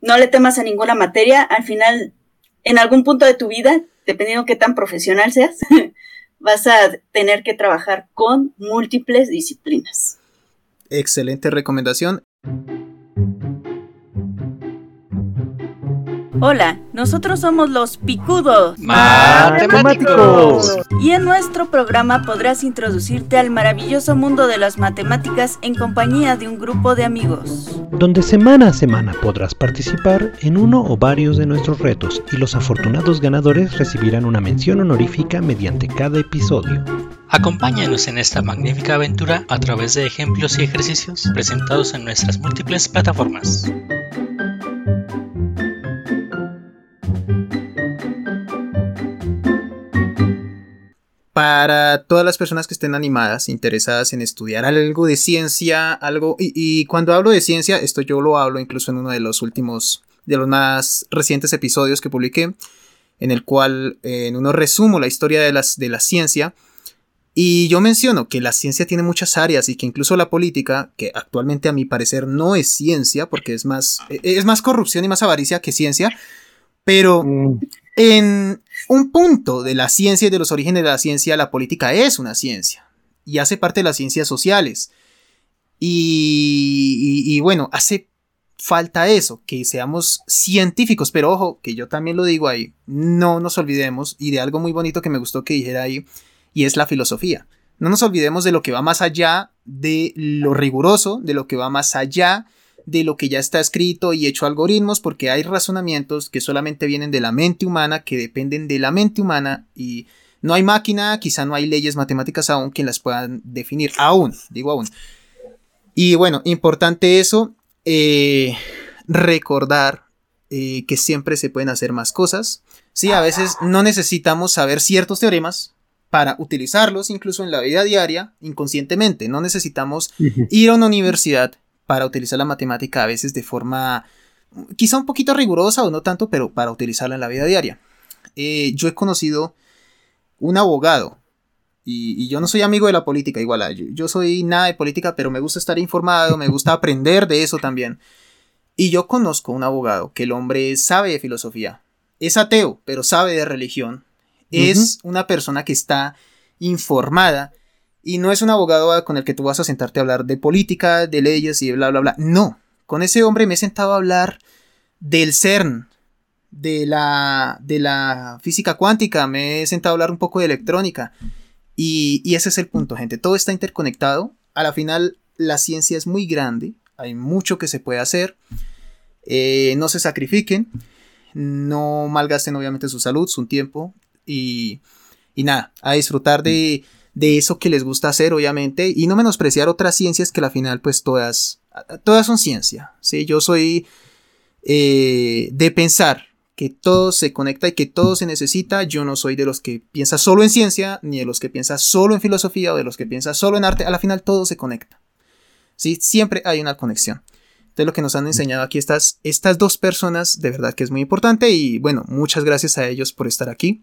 [SPEAKER 2] No le temas a ninguna materia. Al final, en algún punto de tu vida, dependiendo qué tan profesional seas, vas a tener que trabajar con múltiples disciplinas.
[SPEAKER 1] Excelente recomendación.
[SPEAKER 2] Hola, nosotros somos los Picudos
[SPEAKER 4] Matemáticos.
[SPEAKER 2] y en nuestro programa podrás introducirte al maravilloso mundo de las matemáticas en compañía de un grupo de amigos.
[SPEAKER 5] donde semana a semana podrás participar en uno o varios de nuestros retos y los afortunados ganadores recibirán una mención honorífica mediante cada episodio.
[SPEAKER 4] Acompáñanos en esta magnífica aventura a través de ejemplos y ejercicios presentados en nuestras múltiples plataformas.
[SPEAKER 1] Para todas las personas que estén animadas, interesadas en estudiar algo de ciencia, algo. Y, cuando hablo de ciencia, esto yo lo hablo incluso en uno de los últimos, de los más recientes episodios que publiqué, en el cual eh, en uno resumo la historia de, las, de la ciencia. Y yo menciono que la ciencia tiene muchas áreas y que incluso la política, que actualmente a mi parecer no es ciencia, porque es más, e- es más corrupción y más avaricia que ciencia, pero
[SPEAKER 3] Mm,
[SPEAKER 1] en un punto de la ciencia y de los orígenes de la ciencia, la política es una ciencia y hace parte de las ciencias sociales. Y, bueno, hace falta eso, que seamos científicos, pero ojo, que yo también lo digo ahí, no nos olvidemos y de algo muy bonito que me gustó que dijera ahí, y es la filosofía. No nos olvidemos de lo que va más allá de lo riguroso, de lo que va más allá de lo que ya está escrito y hecho algoritmos, porque hay razonamientos que solamente vienen de la mente humana, que dependen de la mente humana y no hay máquina, quizá no hay leyes matemáticas aún que las puedan definir, aún, digo aún. Y bueno, importante eso, eh, recordar eh, que siempre se pueden hacer más cosas. Sí, a veces no necesitamos saber ciertos teoremas para utilizarlos incluso en la vida diaria inconscientemente. No necesitamos ir a una universidad para utilizar la matemática a veces de forma quizá un poquito rigurosa o no tanto, pero para utilizarla en la vida diaria. Eh, yo he conocido un abogado y, y yo no soy amigo de la política, igual, ah, yo, yo soy nada de política, pero me gusta estar informado, me gusta aprender de eso también. Y yo conozco un abogado que el hombre sabe de filosofía, es ateo, pero sabe de religión, es una persona que está informada y no es un abogado con el que tú vas a sentarte a hablar de política, de leyes y bla, bla, bla. No, con ese hombre me he sentado a hablar del CERN, de la, de la física cuántica, me he sentado a hablar un poco de electrónica. Y, y ese es el punto, gente. Todo está interconectado. A la final, la ciencia es muy grande. Hay mucho que se puede hacer. Eh, no se sacrifiquen. No malgasten, obviamente, su salud, su tiempo. Y, y nada, a disfrutar de, de eso que les gusta hacer, obviamente. Y no menospreciar otras ciencias que a la final, pues todas, todas son ciencia. ¿sí? Yo soy eh, de pensar que todo se conecta y que todo se necesita. Yo no soy de los que piensa solo en ciencia, ni de los que piensa solo en filosofía o de los que piensa solo en arte. A la final todo se conecta. ¿sí? Siempre hay una conexión. Entonces lo que nos han enseñado aquí estas, estas dos personas, de verdad que es muy importante y bueno, muchas gracias a ellos por estar aquí,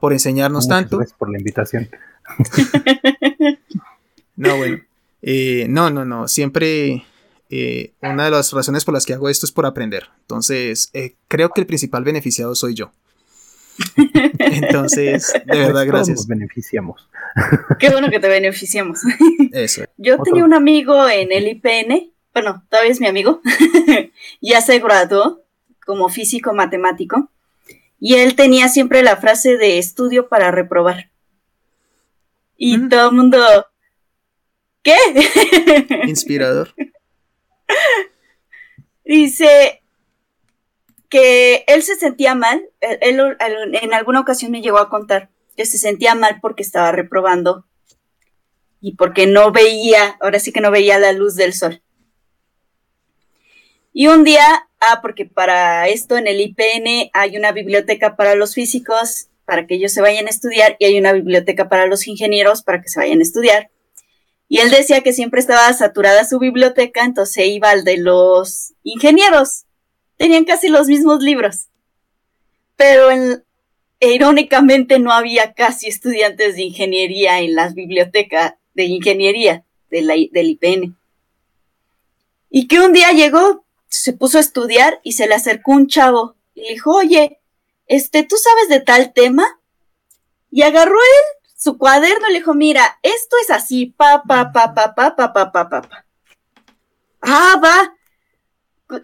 [SPEAKER 1] por enseñarnos
[SPEAKER 3] Muchas
[SPEAKER 1] tanto.
[SPEAKER 3] gracias por la invitación.
[SPEAKER 1] No, bueno. eh, no, no, no. Siempre eh, una de las razones por las que hago esto es por aprender. Entonces, eh, creo que el principal beneficiado soy yo. Entonces, de verdad,
[SPEAKER 3] Pues todos
[SPEAKER 1] gracias.
[SPEAKER 3] Nos beneficiamos.
[SPEAKER 2] Qué bueno que te beneficiamos.
[SPEAKER 1] Eso.
[SPEAKER 2] Yo
[SPEAKER 3] Otro.
[SPEAKER 2] tenía un amigo en el IPN, bueno, todavía es mi amigo, ya se graduó como físico matemático, y él tenía siempre la frase de estudio para reprobar. Y
[SPEAKER 1] Mm.
[SPEAKER 2] todo el mundo, ¿qué?
[SPEAKER 1] Inspirador.
[SPEAKER 2] Dice que él se sentía mal, él, él en alguna ocasión me llegó a contar que se sentía mal porque estaba reprobando y porque no veía, ahora sí que no veía la luz del sol. Y un día, ah, porque para esto en el IPN hay una biblioteca para los físicos, para que ellos se vayan a estudiar, y hay una biblioteca para los ingenieros, para que se vayan a estudiar. Y él decía que siempre estaba saturada su biblioteca, entonces iba al de los ingenieros. Tenían casi los mismos libros. Pero irónicamente no había casi estudiantes de ingeniería en las bibliotecas de ingeniería de del IPN. Y que un día llegó, se puso a estudiar y se le acercó un chavo y le dijo, oye, este, ¿tú sabes de tal tema? Y agarró él su cuaderno y le dijo, mira, esto es así, pa, pa, pa, pa, pa, pa, pa, pa, pa, pa. Ah, va.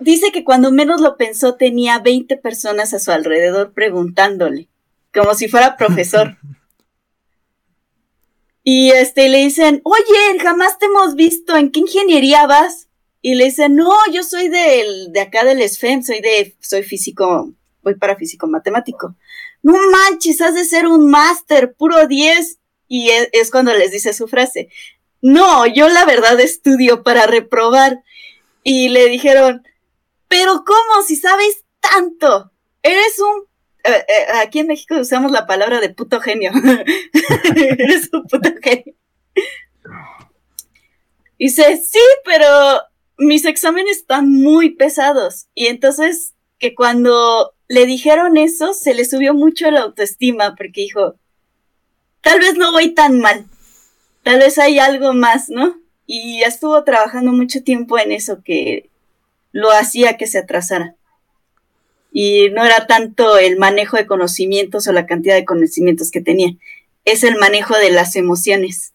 [SPEAKER 2] Dice que cuando menos lo pensó tenía 20 personas a su alrededor preguntándole, como si fuera profesor. Y este le dicen, oye, jamás te hemos visto, ¿en qué ingeniería vas? Y le dicen, no, yo soy del, de acá del SFEM, soy de, soy físico, voy para físico matemático. No manches, has de ser un máster, puro 10. Y es, es cuando les dice su frase, no, yo la verdad estudio para reprobar. Y le dijeron, pero ¿cómo? Si sabes tanto, eres un eh, eh, aquí en México usamos la palabra de puto genio. Eres un puto genio. Dice, sí, pero mis exámenes están muy pesados. Y entonces, que cuando le dijeron eso, se le subió mucho la autoestima, porque dijo, tal vez no voy tan mal, tal vez hay algo más, ¿no? Y estuvo trabajando mucho tiempo en eso que lo hacía que se atrasara y no era tanto el manejo de conocimientos o la cantidad de conocimientos que tenía, es el manejo de las emociones,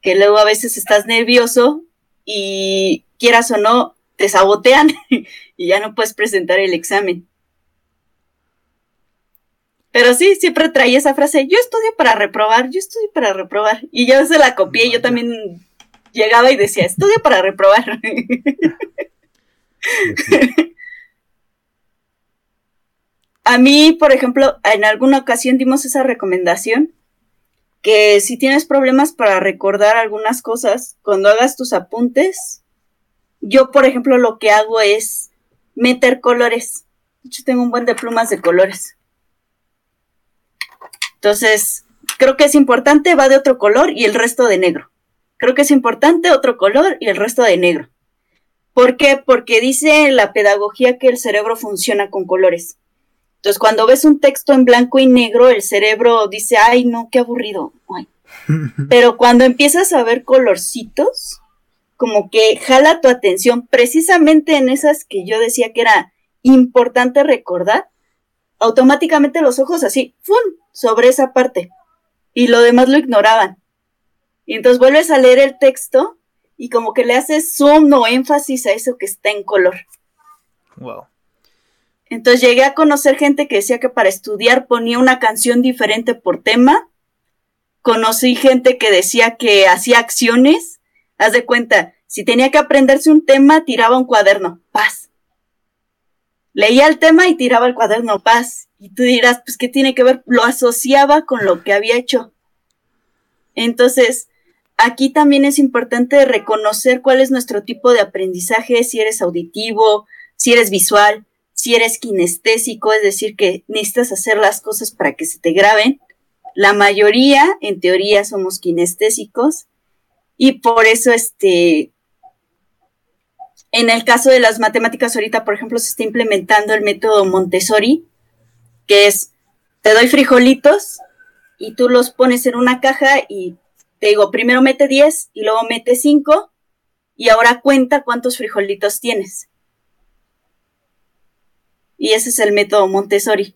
[SPEAKER 2] que luego a veces estás nervioso y quieras o no, te sabotean y ya no puedes presentar el examen. Pero sí, siempre traía esa frase, yo estudio para reprobar, yo estudio para reprobar. Y yo se la copié, y yo también llegaba y decía, estudio para reprobar. A mí, por ejemplo, en alguna ocasión dimos esa recomendación que si tienes problemas para recordar algunas cosas, cuando hagas tus apuntes, yo, por ejemplo, lo que hago es meter colores. Yo tengo un buen de plumas de colores. Entonces, creo que es importante, va de otro color y el resto de negro. Creo que es importante otro color y el resto de negro. ¿Por qué? Porque dice la pedagogía que el cerebro funciona con colores. Entonces, cuando ves un texto en blanco y negro, el cerebro dice, ay, no, qué aburrido. Pero cuando empiezas a ver colorcitos, como que jala tu atención precisamente en esas que yo decía que era importante recordar, automáticamente los ojos así, ¡fum!, sobre esa parte. Y lo demás lo ignoraban. Y entonces vuelves a leer el texto y como que le haces zoom o énfasis a eso que está en color.
[SPEAKER 1] Wow.
[SPEAKER 2] Entonces llegué a conocer gente que decía que para estudiar ponía una canción diferente por tema. Conocí gente que decía que hacía acciones. Haz de cuenta, si tenía que aprenderse un tema, tiraba un cuaderno, paz. Leía el tema y tiraba el cuaderno, paz. Y tú dirás, pues, ¿qué tiene que ver? Lo asociaba con lo que había hecho. Entonces, aquí también es importante reconocer cuál es nuestro tipo de aprendizaje, si eres auditivo, si eres visual, si eres kinestésico, es decir, que necesitas hacer las cosas para que se te graben. La mayoría, en teoría, somos kinestésicos y por eso, este, en el caso de las matemáticas ahorita, por ejemplo, se está implementando el método Montessori, que es, te doy frijolitos y tú los pones en una caja y te digo, primero mete 10 y luego mete 5 y ahora cuenta cuántos frijolitos tienes. Y ese es el método Montessori.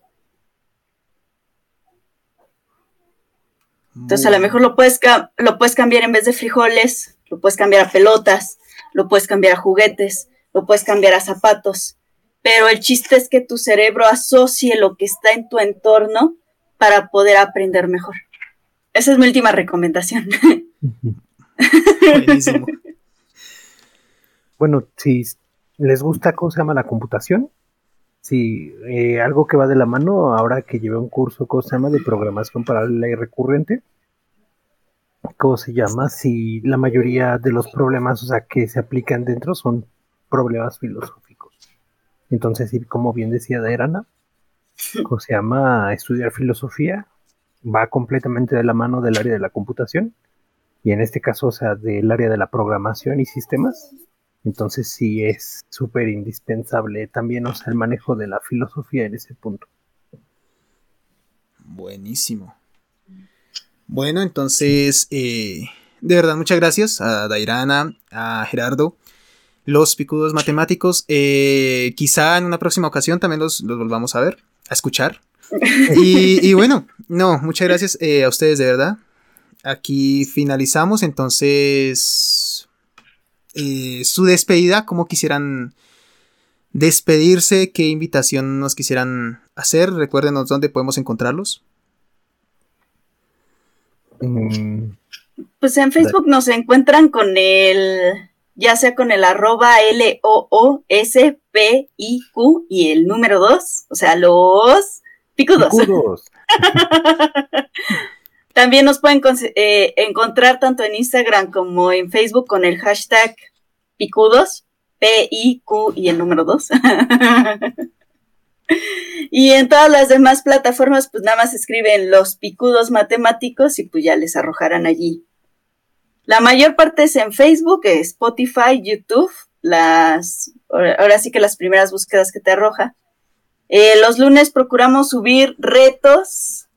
[SPEAKER 2] Entonces a lo mejor lo puedes, lo puedes cambiar en vez de frijoles, lo puedes cambiar a pelotas, lo puedes cambiar a juguetes, lo puedes cambiar a zapatos. Pero el chiste es que tu cerebro asocie lo que está en tu entorno para poder aprender mejor. Esa es mi última recomendación.
[SPEAKER 3] bueno, si les gusta cómo se llama la computación, Sí, eh, algo que va de la mano ahora que llevé un curso, ¿cómo se llama? De programación paralela y recurrente. ¿Cómo se llama? Si la mayoría de los problemas, o sea, que se aplican dentro son problemas filosóficos. Entonces, como bien decía Dairana, ¿cómo se llama? Estudiar filosofía va completamente de la mano del área de la computación y en este caso, o sea, del área de la programación y sistemas. Entonces sí es súper indispensable también, o sea, el manejo de la filosofía en ese punto.
[SPEAKER 1] Buenísimo. Bueno, entonces, eh, de verdad, muchas gracias a Dairana, a Gerardo, los picudos matemáticos. Eh, quizá en una próxima ocasión también los, volvamos a ver, a escuchar. Y, bueno, no, muchas gracias eh, a ustedes, de verdad. Aquí finalizamos, entonces, su despedida, ¿cómo quisieran despedirse? ¿Qué invitación nos quisieran hacer? Recuérdenos dónde podemos encontrarlos.
[SPEAKER 2] Mm. Pues en Facebook nos encuentran con el, ya sea con el arroba L-O-O-S-P-I-Q y el número 2, o sea, los picudos. También nos pueden eh, encontrar tanto en Instagram como en Facebook con el hashtag picudos, P-I-Q y el número 2. Y en todas las demás plataformas, pues nada más escriben los picudos matemáticos y pues ya les arrojarán allí. La mayor parte es en Facebook, Spotify, YouTube, las, ahora sí que las primeras búsquedas que te arroja. Eh, los lunes procuramos subir retos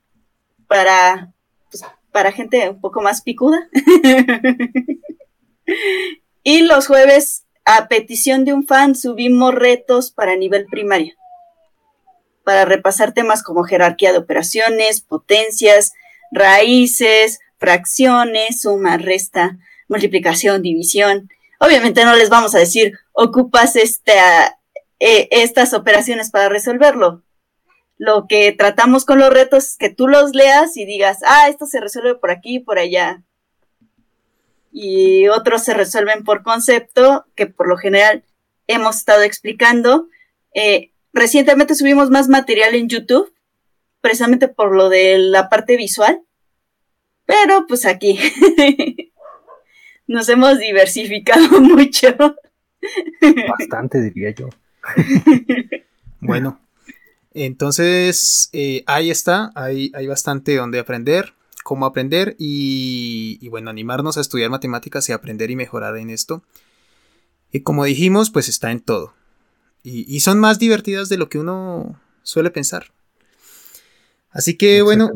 [SPEAKER 2] para, pues, para gente un poco más picuda. y los jueves, a petición de un fan, subimos retos para nivel primario para repasar temas como jerarquía de operaciones, potencias, raíces, fracciones, suma, resta, multiplicación, división. Obviamente no les vamos a decir, ocupas esta, eh, estas operaciones para resolverlo. Lo que tratamos con los retos es que tú los leas y digas, ah, esto se resuelve por aquí y por allá. Y otros se resuelven por concepto, que por lo general hemos estado explicando. Eh, Recientemente subimos más material en YouTube, precisamente por lo de la parte visual. Pero pues aquí nos hemos diversificado mucho.
[SPEAKER 3] Bastante, diría yo.
[SPEAKER 1] bueno, entonces eh, ahí está, hay, hay bastante donde aprender, cómo aprender y, y, bueno, animarnos a estudiar matemáticas y aprender y mejorar en esto. Y como dijimos, pues está en todo. Y, son más divertidas de lo que uno suele pensar. Así que bueno,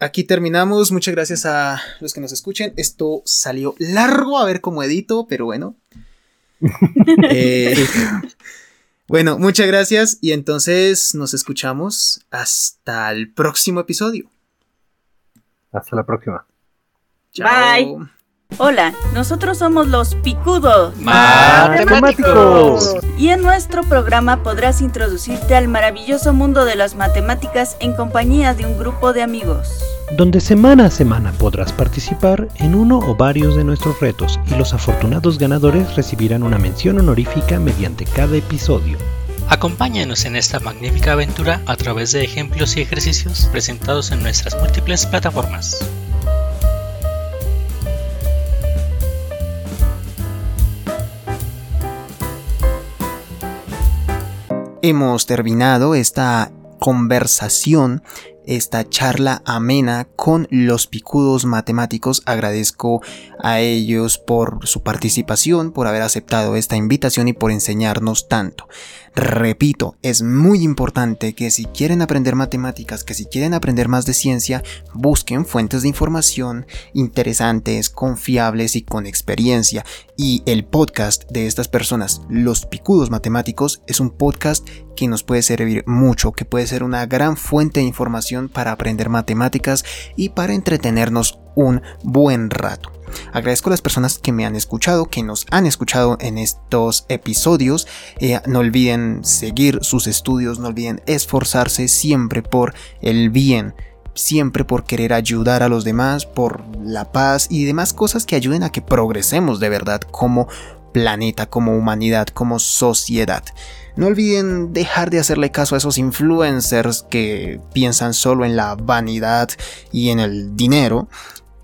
[SPEAKER 1] aquí terminamos. Muchas gracias a los que nos escuchen. Esto salió largo a ver cómo edito, pero bueno. Eh, bueno, muchas gracias y entonces nos escuchamos hasta el próximo episodio.
[SPEAKER 3] Hasta la próxima.
[SPEAKER 2] Bye. Hola, nosotros somos los Picudos
[SPEAKER 4] Matemáticos.
[SPEAKER 2] Y en nuestro programa podrás introducirte al maravilloso mundo de las matemáticas en compañía de un grupo de amigos.
[SPEAKER 5] Donde semana a semana podrás participar en uno o varios de nuestros retos y los afortunados ganadores recibirán una mención honorífica mediante cada episodio.
[SPEAKER 4] Acompáñanos en esta magnífica aventura a través de ejemplos y ejercicios presentados en nuestras múltiples plataformas.
[SPEAKER 1] Hemos terminado esta conversación, esta charla amena con los picudos matemáticos. Agradezco a ellos por su participación, por haber aceptado esta invitación y por enseñarnos tanto. Repito, es muy importante que si quieren aprender matemáticas, que si quieren aprender más de ciencia, busquen fuentes de información interesantes, confiables y con experiencia. Y el podcast de estas personas, Los Picudos Matemáticos, es un podcast que nos puede servir mucho, que puede ser una gran fuente de para aprender matemáticas y para entretenernos un buen rato. Agradezco a las personas que me han escuchado, que nos han escuchado en estos episodios. Eh, no olviden seguir sus estudios, no olviden esforzarse siempre por el bien siempre por querer ayudar a los demás, por la paz y demás cosas que ayuden a que progresemos de verdad como planeta, como humanidad, como sociedad. No olviden dejar de hacerle caso a esos influencers que piensan solo en la vanidad y en el dinero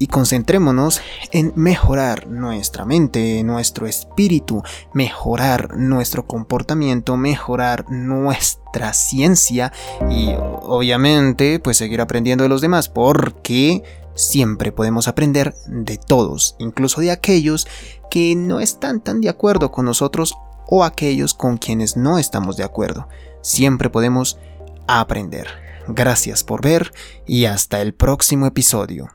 [SPEAKER 1] y concentrémonos en mejorar nuestra mente, nuestro espíritu, mejorar nuestro comportamiento, mejorar nuestra ciencia y obviamente pues seguir aprendiendo de los demás porque siempre podemos aprender de todos, incluso de aquellos que no están tan de acuerdo con nosotros o aquellos con quienes no estamos de acuerdo. Siempre podemos aprender. Gracias por ver y hasta el próximo episodio.